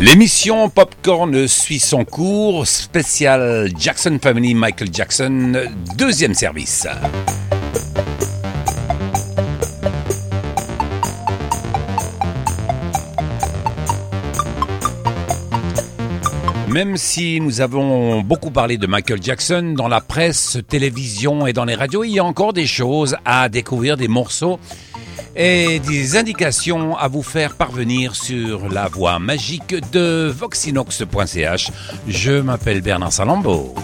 L'émission Popcorn suit son cours, spécial Jackson Family Michael Jackson, deuxième service. Même si nous avons beaucoup parlé de Michael Jackson dans la presse, télévision et dans les radios, il y a encore des choses à découvrir, des morceaux et des indications à vous faire parvenir sur la voie magique de voxinox.ch. Je m'appelle Bernard Salambo.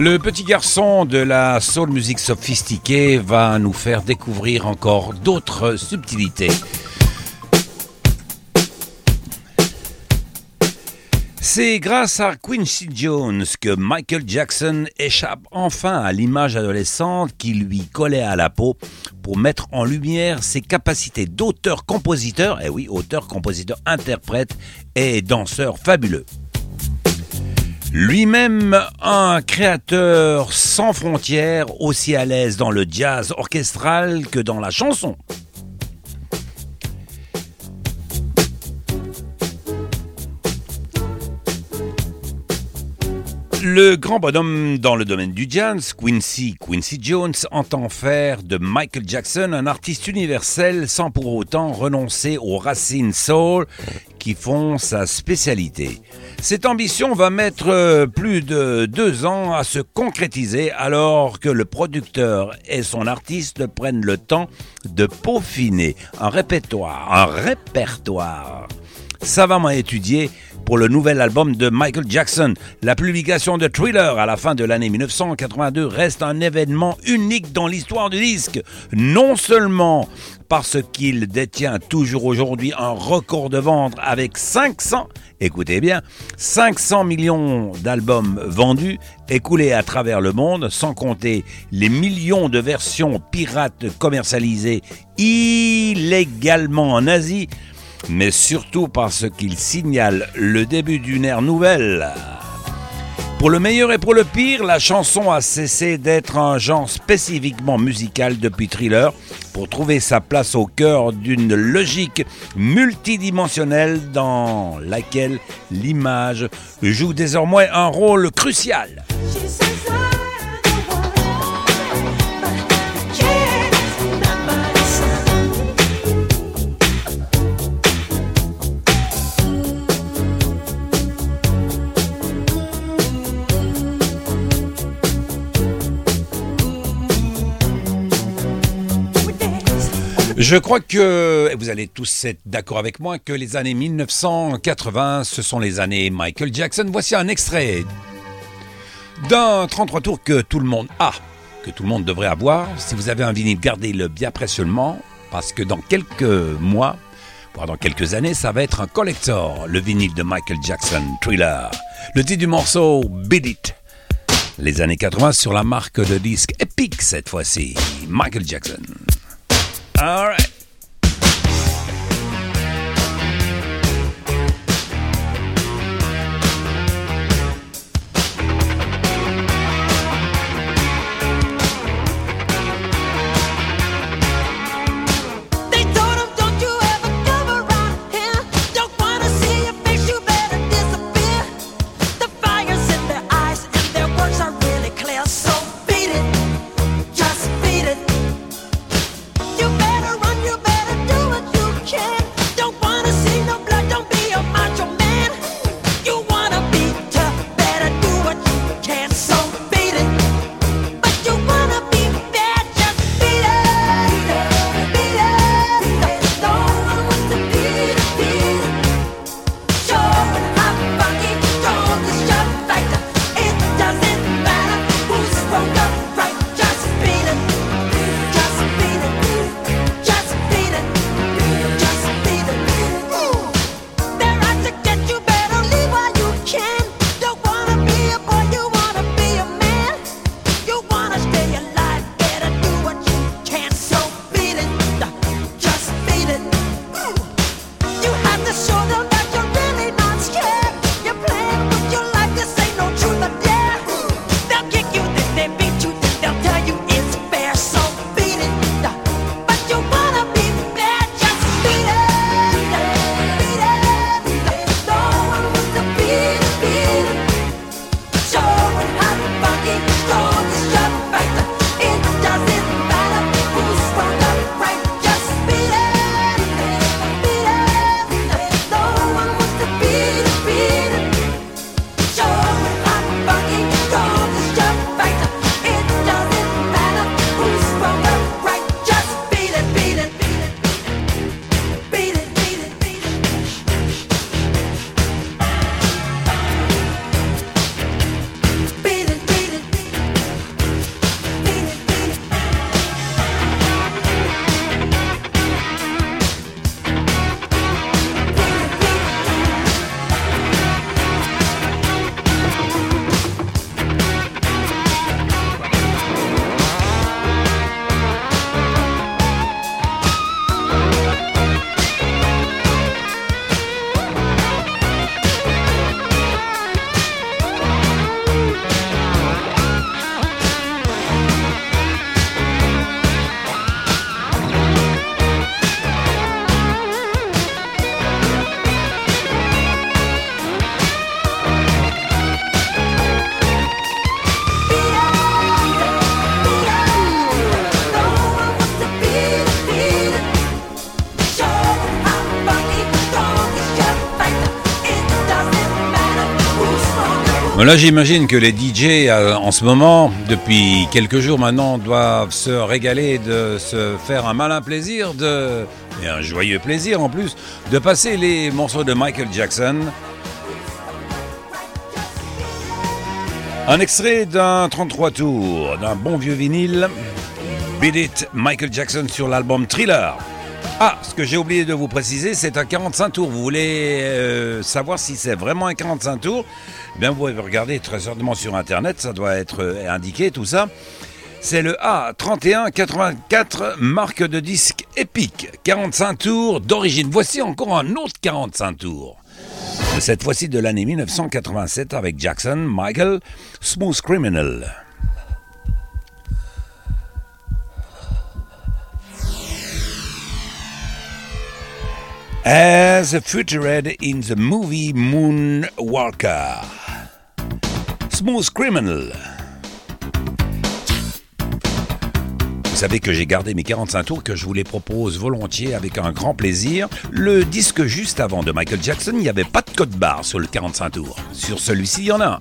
Le petit garçon de la soul musique sophistiquée va nous faire découvrir encore d'autres subtilités. C'est grâce à Quincy Jones que Michael Jackson échappe enfin à l'image adolescente qui lui collait à la peau pour mettre en lumière ses capacités d'auteur-compositeur, et eh oui, auteur-compositeur-interprète et danseur fabuleux. Lui-même un créateur sans frontières, aussi à l'aise dans le jazz orchestral que dans la chanson. Le grand bonhomme dans le domaine du jazz, Quincy Quincy Jones, entend faire de Michael Jackson un artiste universel sans pour autant renoncer aux racines soul qui font sa spécialité. Cette ambition va mettre euh, plus de deux ans à se concrétiser alors que le producteur et son artiste prennent le temps de peaufiner un répertoire, un répertoire savamment étudié pour le nouvel album de Michael Jackson. La publication de Thriller à la fin de l'année 1982 reste un événement unique dans l'histoire du disque. Non seulement parce qu'il détient toujours aujourd'hui un record de vente avec 500, écoutez bien, 500 millions d'albums vendus, écoulés à travers le monde, sans compter les millions de versions pirates commercialisées illégalement en Asie, mais surtout parce qu'il signale le début d'une ère nouvelle. Pour le meilleur et pour le pire, la chanson a cessé d'être un genre spécifiquement musical depuis Thriller pour trouver sa place au cœur d'une logique multidimensionnelle dans laquelle l'image joue désormais un rôle crucial. Je crois que vous allez tous être d'accord avec moi que les années 1980, ce sont les années Michael Jackson. Voici un extrait d'un 33 tours que tout le monde a, que tout le monde devrait avoir. Si vous avez un vinyle, gardez-le bien précieusement, parce que dans quelques mois, voire dans quelques années, ça va être un collector, le vinyle de Michael Jackson, Thriller. Le titre du morceau, Beat It. Les années 80 sur la marque de disque Epic cette fois-ci, Michael Jackson. All right. Là, j'imagine que les DJ euh, en ce moment, depuis quelques jours maintenant, doivent se régaler de se faire un malin plaisir, de, et un joyeux plaisir en plus, de passer les morceaux de Michael Jackson. Un extrait d'un 33 tours, d'un bon vieux vinyle, Beat It Michael Jackson sur l'album Thriller. Ah, ce que j'ai oublié de vous préciser, c'est un 45 tours. Vous voulez euh, savoir si c'est vraiment un 45 tours? Bien, vous pouvez regarder très certainement sur Internet, ça doit être euh, indiqué, tout ça. C'est le A3184, marque de disque épique, 45 tours d'origine. Voici encore un autre 45 tours. Cette fois-ci de l'année 1987 avec Jackson, Michael, Smooth Criminal. As featured in the movie Moonwalker. Smooth Criminal. Vous savez que j'ai gardé mes 45 tours que je vous les propose volontiers avec un grand plaisir. Le disque juste avant de Michael Jackson, il n'y avait pas de code barre sur le 45 tours. Sur celui-ci, il y en a un.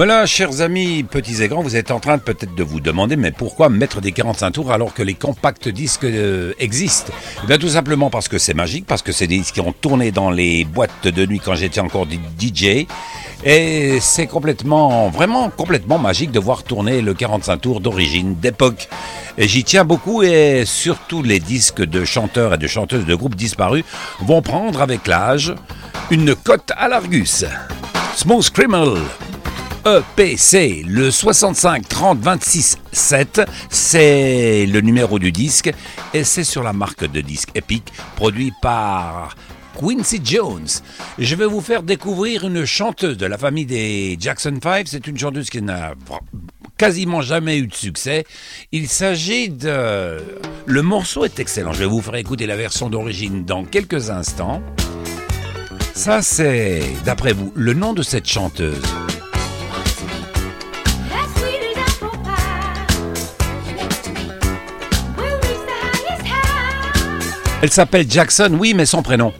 Voilà, chers amis, petits et grands, vous êtes en train peut-être de vous demander, mais pourquoi mettre des 45 tours alors que les compacts disques euh, existent? Eh bien, tout simplement parce que c'est magique, parce que c'est des disques qui ont tourné dans les boîtes de nuit quand j'étais encore DJ. Et c'est complètement, vraiment complètement magique de voir tourner le 45 tours d'origine, d'époque. Et j'y tiens beaucoup et surtout les disques de chanteurs et de chanteuses de groupes disparus vont prendre avec l'âge une cote à l'Argus. Smooth Criminal EPC, le 65 30 26 7, c'est le numéro du disque et c'est sur la marque de disque Epic produit par Quincy Jones. Je vais vous faire découvrir une chanteuse de la famille des Jackson 5. C'est une chanteuse qui n'a quasiment jamais eu de succès. Il s'agit de... Le morceau est excellent. Je vais vous faire écouter la version d'origine dans quelques instants. Ça, c'est, d'après vous, le nom de cette chanteuse. Elle s'appelle Jackson, oui, mais son prénom.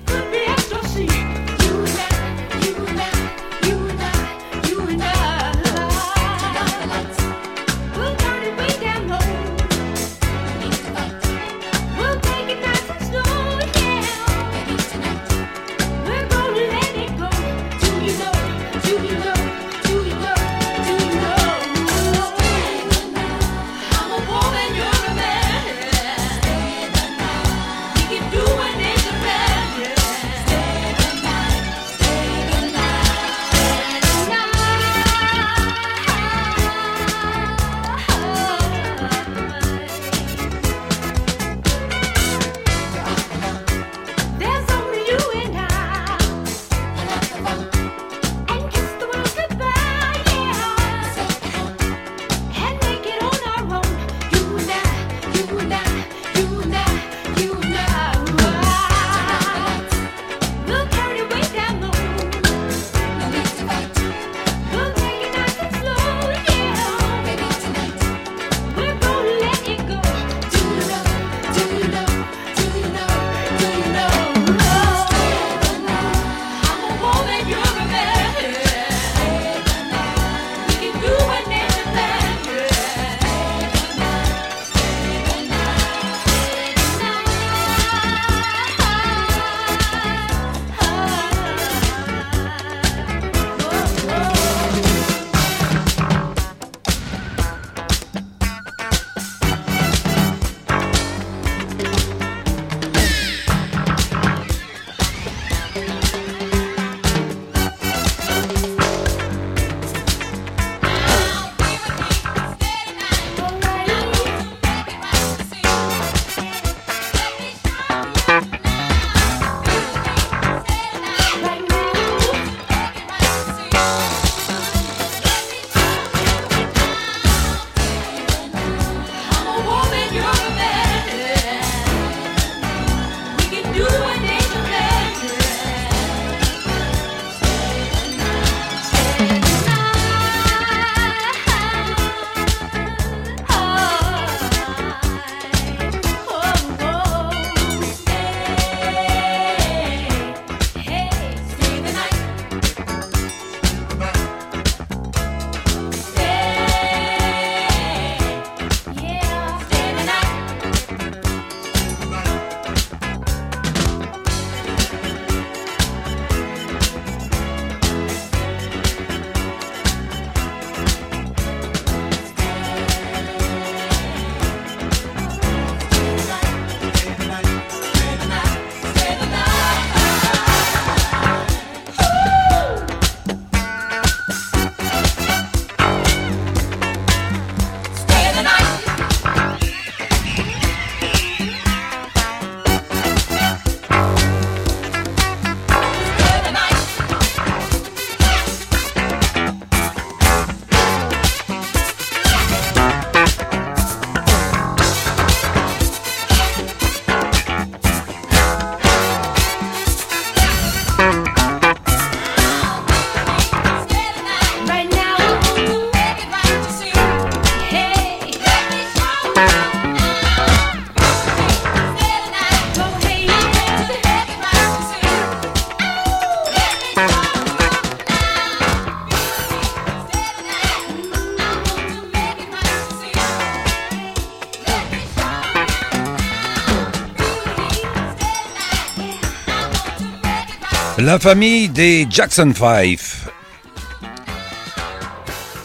La famille des Jackson 5.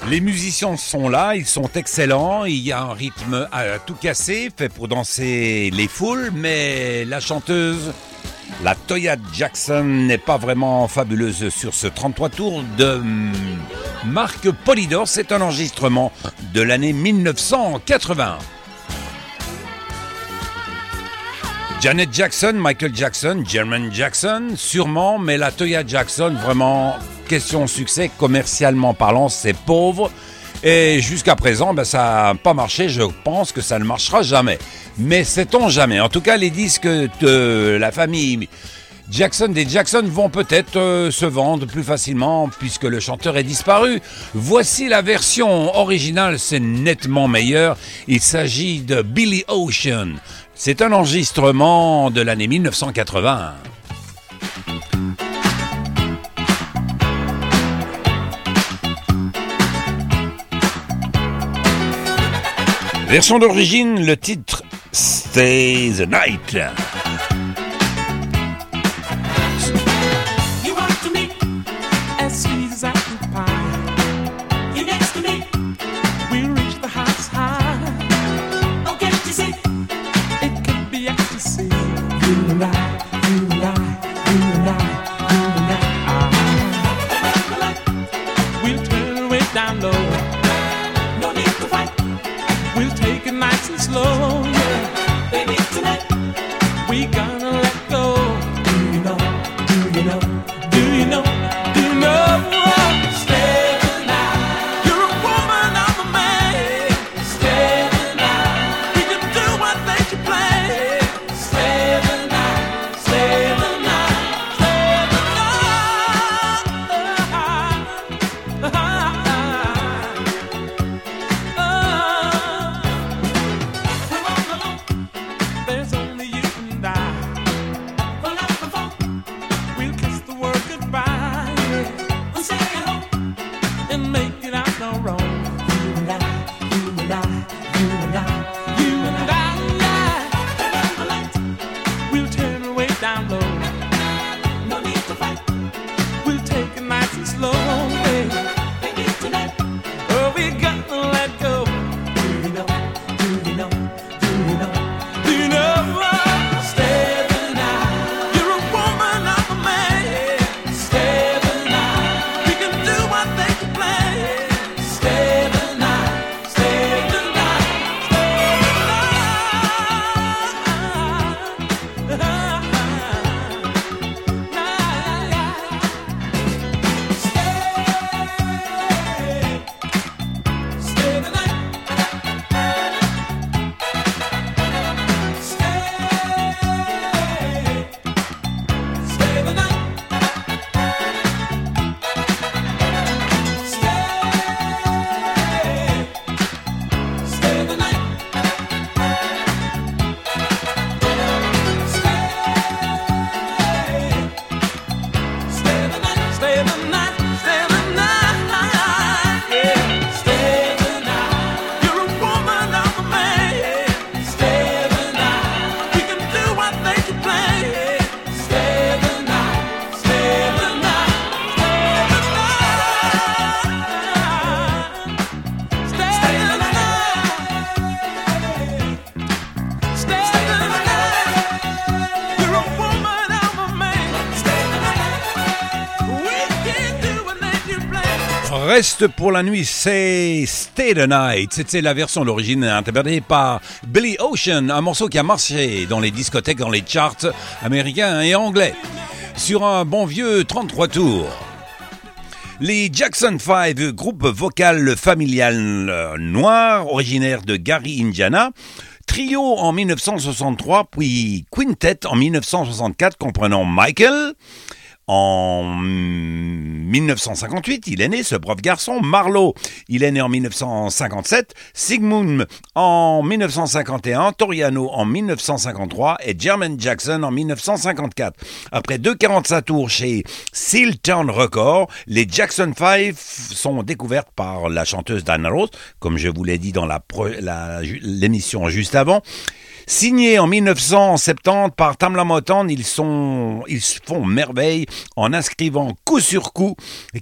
Les musiciens sont là, ils sont excellents, il y a un rythme à tout casser, fait pour danser les foules, mais la chanteuse, la Toya Jackson, n'est pas vraiment fabuleuse sur ce 33 tours de Marc Polydor. C'est un enregistrement de l'année 1981. Janet Jackson, Michael Jackson, Jermaine Jackson, sûrement, mais la Toya Jackson, vraiment, question succès, commercialement parlant, c'est pauvre. Et jusqu'à présent, ben, ça n'a pas marché, je pense que ça ne marchera jamais. Mais sait-on jamais En tout cas, les disques de la famille Jackson des Jackson vont peut-être euh, se vendre plus facilement puisque le chanteur est disparu. Voici la version originale, c'est nettement meilleur. Il s'agit de Billy Ocean. C'est un enregistrement de l'année 1980. Version d'origine, le titre Stay the Night. the night. Reste pour la nuit, c'est Stay the Night. C'était la version d'origine interprétée par Billy Ocean, un morceau qui a marché dans les discothèques, dans les charts américains et anglais. Sur un bon vieux 33 tours. Les Jackson 5, groupe vocal familial noir originaire de Gary, Indiana, trio en 1963, puis quintet en 1964 comprenant Michael, en 1958, il est né, ce brave garçon. Marlowe, il est né en 1957. Sigmund en 1951. Toriano en 1953. Et Jermaine Jackson en 1954. Après deux 45 tours chez Sealtown Records, les Jackson 5 sont découvertes par la chanteuse Diana Rose, comme je vous l'ai dit dans l'émission juste avant. Signés en 1970 par Tamla Motown, ils, font merveille en inscrivant coup sur coup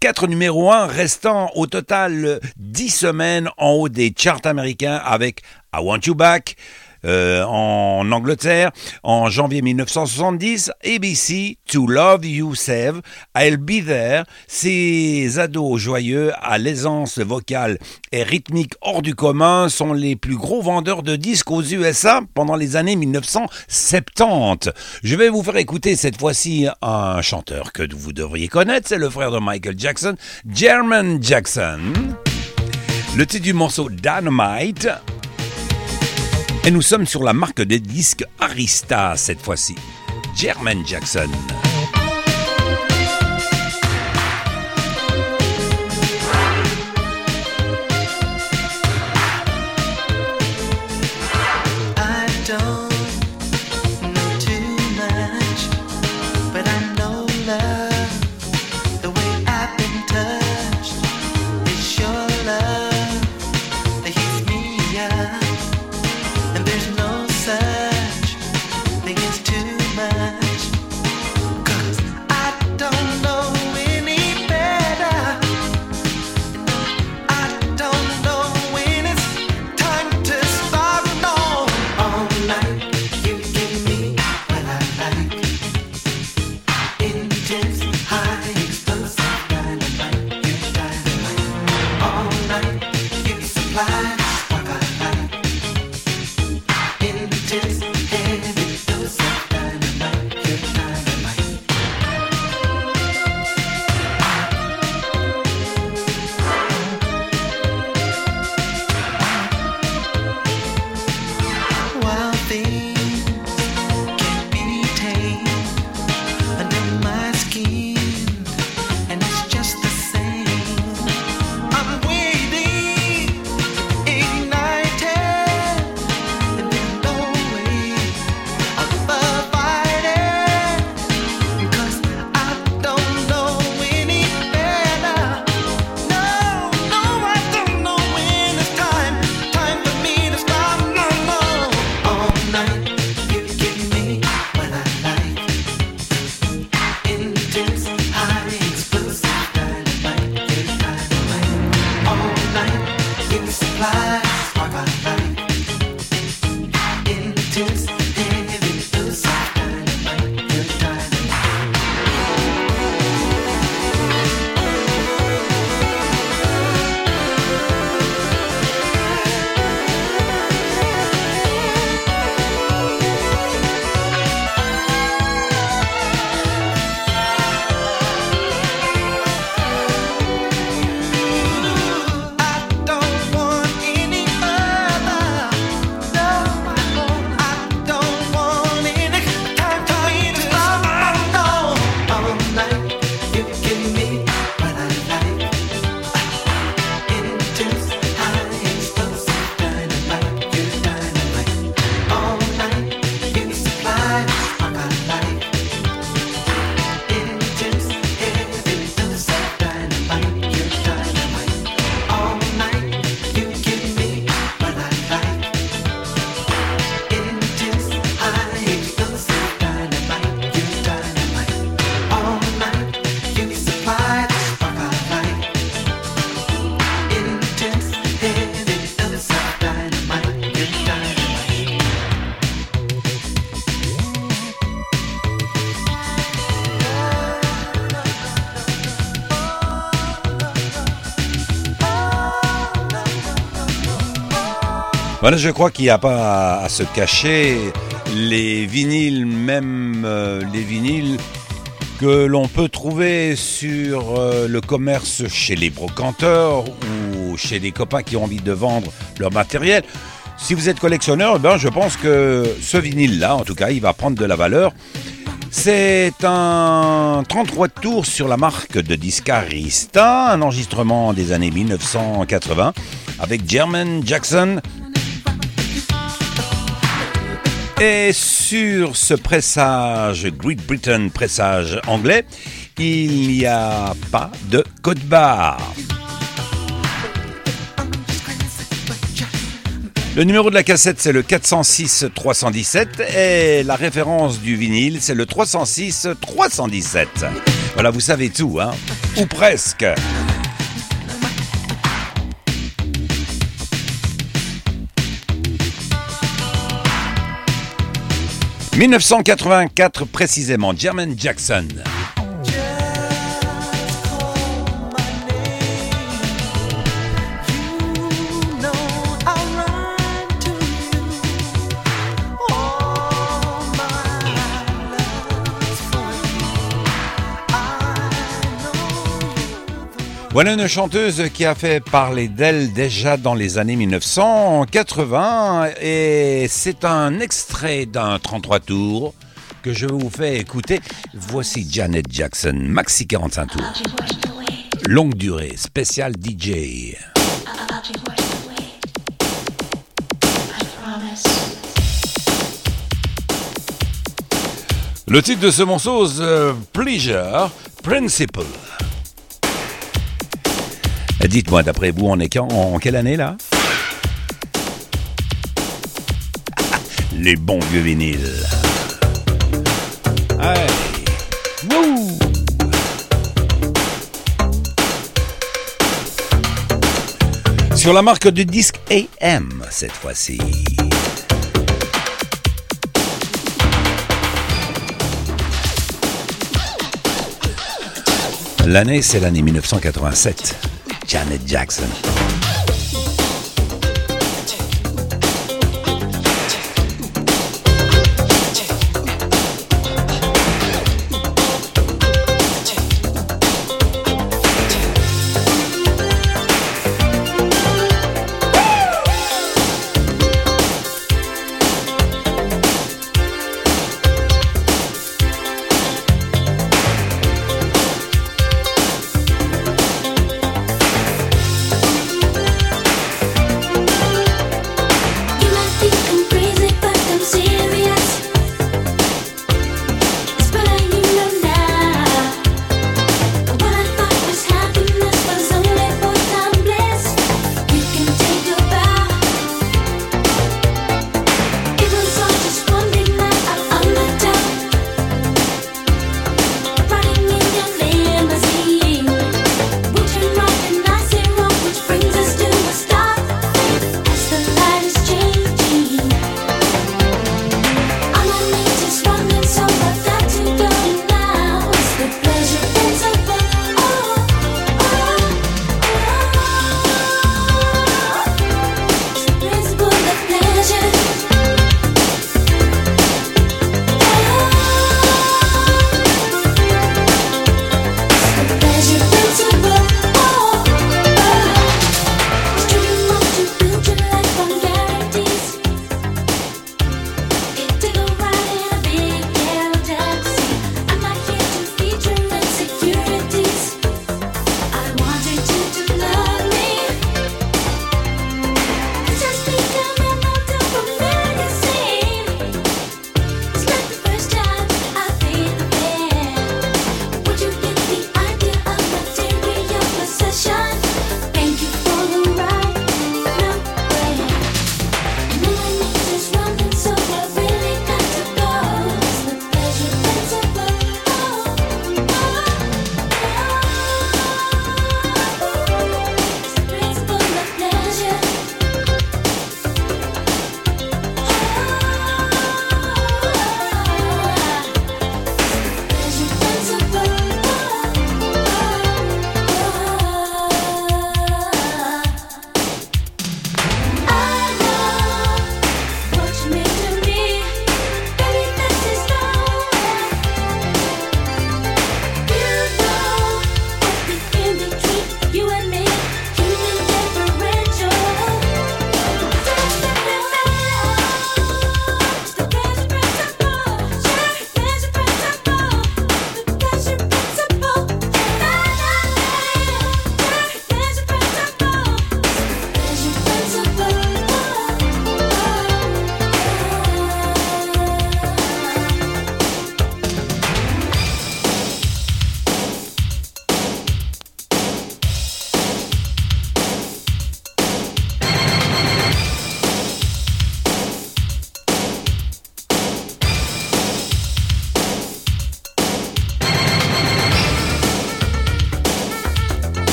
quatre numéros 1 restant au total 10 semaines en haut des charts américains avec I Want You Back, euh, en Angleterre en janvier 1970. ABC, To Love You Save, I'll Be There. Ces ados joyeux à l'aisance vocale et rythmique hors du commun sont les plus gros vendeurs de disques aux USA pendant les années 1970. Je vais vous faire écouter cette fois-ci un chanteur que vous devriez connaître, c'est le frère de Michael Jackson, Jermaine Jackson. Le titre du morceau Dynamite et nous sommes sur la marque des disques Arista cette fois-ci. Jermaine Jackson. pie. Je crois qu'il n'y a pas à, se cacher. Les vinyles, même euh, les vinyles que l'on peut trouver sur euh, le commerce chez les brocanteurs ou chez des copains qui ont envie de vendre leur matériel. Si vous êtes collectionneur, eh ben, je pense que ce vinyle-là, en tout cas, il va prendre de la valeur. C'est un 33 tours sur la marque de Discarista, un enregistrement des années 1980 avec Jermaine Jackson et sur ce pressage Great Britain, pressage anglais, il n'y a pas de code barre. Le numéro de la cassette, c'est le 406 317 et la référence du vinyle, c'est le 306 317. Voilà, vous savez tout, hein Ou presque. 1984 précisément, Jermaine Jackson. Voilà une chanteuse qui a fait parler d'elle déjà dans les années 1980 et c'est un extrait d'un 33 tours que je vous fais écouter. Voici Janet Jackson, maxi 45 tours. Longue durée, spécial DJ. Le titre de ce morceau, c'est Pleasure Principle. Dites-moi, d'après vous, on est en, en quelle année là? Les bons vieux vinyles. Hey. Wouh Sur la marque de disque AM cette fois-ci. L'année, c'est l'année 1987. Janet Jackson.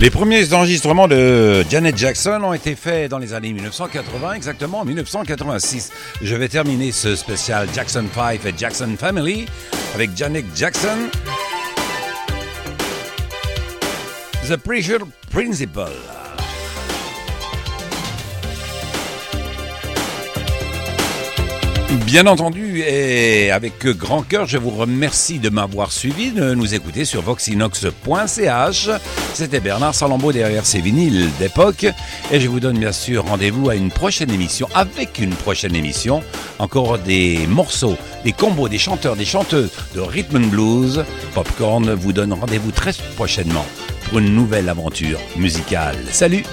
Les premiers enregistrements de Janet Jackson ont été faits dans les années 1980, exactement en 1986. Je vais terminer ce spécial Jackson 5 et Jackson Family avec Janet Jackson. The Pressure Principle. Bien entendu, et avec grand cœur, je vous remercie de m'avoir suivi, de nous écouter sur voxinox.ch. C'était Bernard Salambeau derrière ses vinyles d'époque, et je vous donne bien sûr rendez-vous à une prochaine émission, avec une prochaine émission, encore des morceaux, des combos, des chanteurs, des chanteuses de rhythm and blues. Popcorn vous donne rendez-vous très prochainement pour une nouvelle aventure musicale. Salut